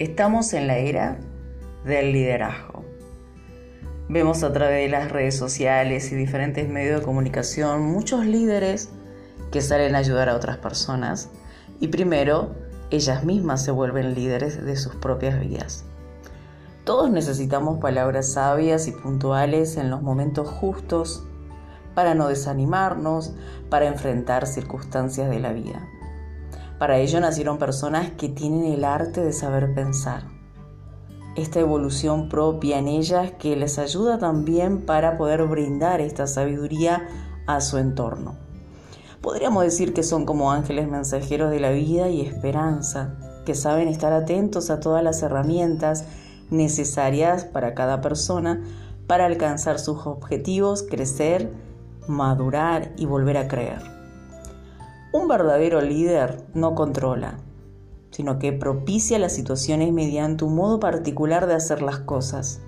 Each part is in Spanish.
Estamos en la era del liderazgo. Vemos a través de las redes sociales y diferentes medios de comunicación muchos líderes que salen a ayudar a otras personas y primero ellas mismas se vuelven líderes de sus propias vidas. Todos necesitamos palabras sabias y puntuales en los momentos justos para no desanimarnos, para enfrentar circunstancias de la vida. Para ello nacieron personas que tienen el arte de saber pensar. Esta evolución propia en ellas que les ayuda también para poder brindar esta sabiduría a su entorno. Podríamos decir que son como ángeles mensajeros de la vida y esperanza, que saben estar atentos a todas las herramientas necesarias para cada persona para alcanzar sus objetivos, crecer, madurar y volver a creer. Un verdadero líder no controla, sino que propicia las situaciones mediante un modo particular de hacer las cosas.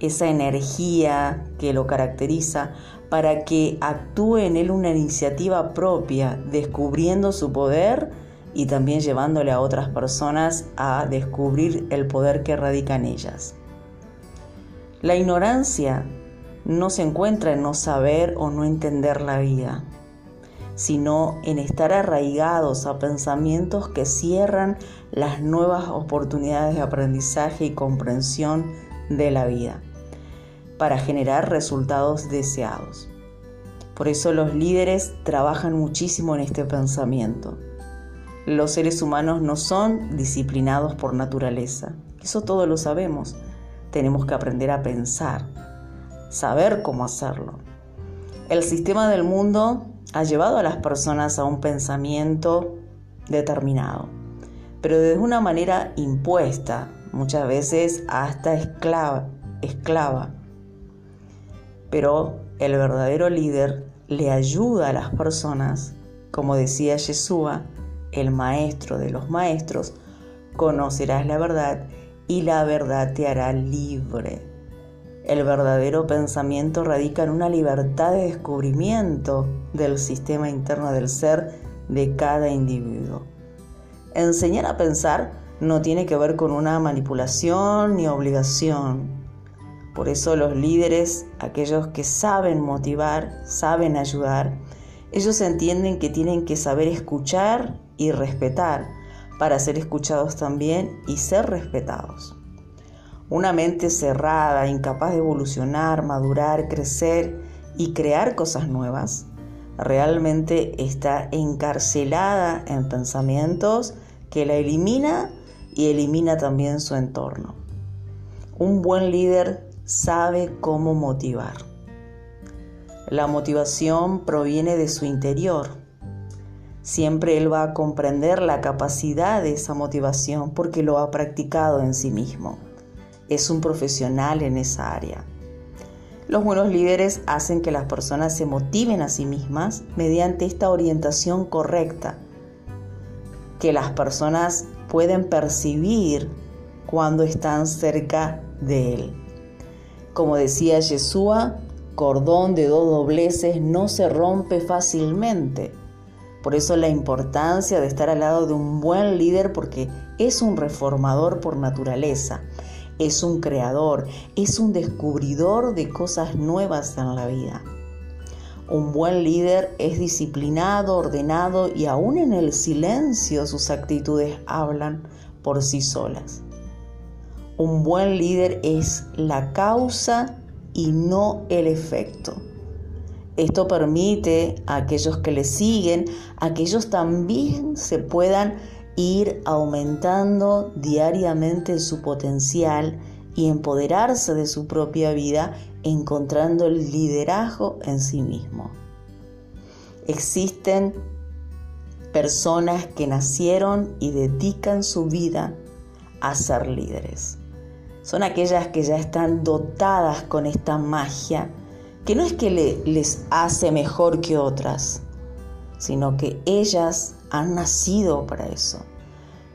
Esa energía que lo caracteriza para que actúe en él una iniciativa propia, descubriendo su poder y también llevándole a otras personas a descubrir el poder que radica en ellas. La ignorancia no se encuentra en no saber o no entender la vida, sino en estar arraigados a pensamientos que cierran las nuevas oportunidades de aprendizaje y comprensión de la vida para generar resultados deseados. Por eso los líderes trabajan muchísimo en este pensamiento. Los seres humanos no son disciplinados por naturaleza. Eso todo lo sabemos. Tenemos que aprender a pensar, saber cómo hacerlo. El sistema del mundo ha llevado a las personas a un pensamiento determinado, pero de una manera impuesta, muchas veces hasta esclava, esclava. Pero el verdadero líder le ayuda a las personas, como decía Yeshua, el maestro de los maestros, conocerás la verdad y la verdad te hará libre. El verdadero pensamiento radica en una libertad de descubrimiento del sistema interno del ser de cada individuo. Enseñar a pensar no tiene que ver con una manipulación ni obligación. Por eso los líderes, aquellos que saben motivar, saben ayudar, ellos entienden que tienen que saber escuchar y respetar para ser escuchados también y ser respetados. Una mente cerrada, incapaz de evolucionar, madurar, crecer y crear cosas nuevas, realmente está encarcelada en pensamientos que la elimina y elimina también su entorno. Un buen líder sabe cómo motivar. La motivación proviene de su interior. Siempre él va a comprender la capacidad de esa motivación porque lo ha practicado en sí mismo es un profesional en esa área. Los buenos líderes hacen que las personas se motiven a sí mismas mediante esta orientación correcta, que las personas pueden percibir cuando están cerca de él. Como decía Yeshua, cordón de dos dobleces no se rompe fácilmente. Por eso la importancia de estar al lado de un buen líder porque es un reformador por naturaleza es un creador, es un descubridor de cosas nuevas en la vida. Un buen líder es disciplinado, ordenado y aún en el silencio sus actitudes hablan por sí solas. Un buen líder es la causa y no el efecto. Esto permite a aquellos que le siguen, a que ellos también se puedan ir aumentando diariamente su potencial y empoderarse de su propia vida encontrando el liderazgo en sí mismo. Existen personas que nacieron y dedican su vida a ser líderes. Son aquellas que ya están dotadas con esta magia, que no es que les hace mejor que otras, sino que ellas han nacido para eso.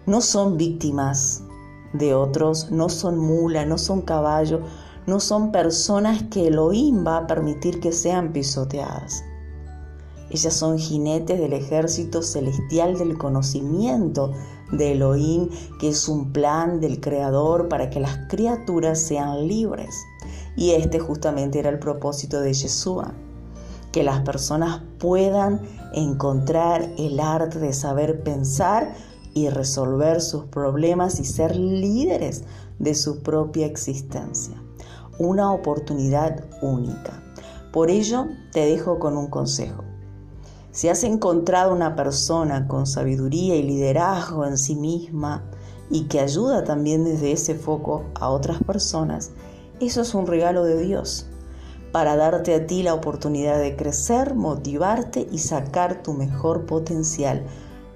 No son víctimas de otros, no son mula, no son caballo, no son personas que Elohim va a permitir que sean pisoteadas. Ellas son jinetes del ejército celestial del conocimiento de Elohim, que es un plan del Creador para que las criaturas sean libres. Y este justamente era el propósito de Yeshua, que las personas puedan encontrar el arte de saber pensar y resolver sus problemas y ser líderes de su propia existencia. Una oportunidad única. Por ello, te dejo con un consejo. Si has encontrado una persona con sabiduría y liderazgo en sí misma y que ayuda también desde ese foco a otras personas, eso es un regalo de Dios para darte a ti la oportunidad de crecer, motivarte y sacar tu mejor potencial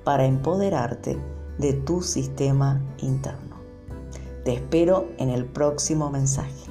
para empoderarte de tu sistema interno. Te espero en el próximo mensaje.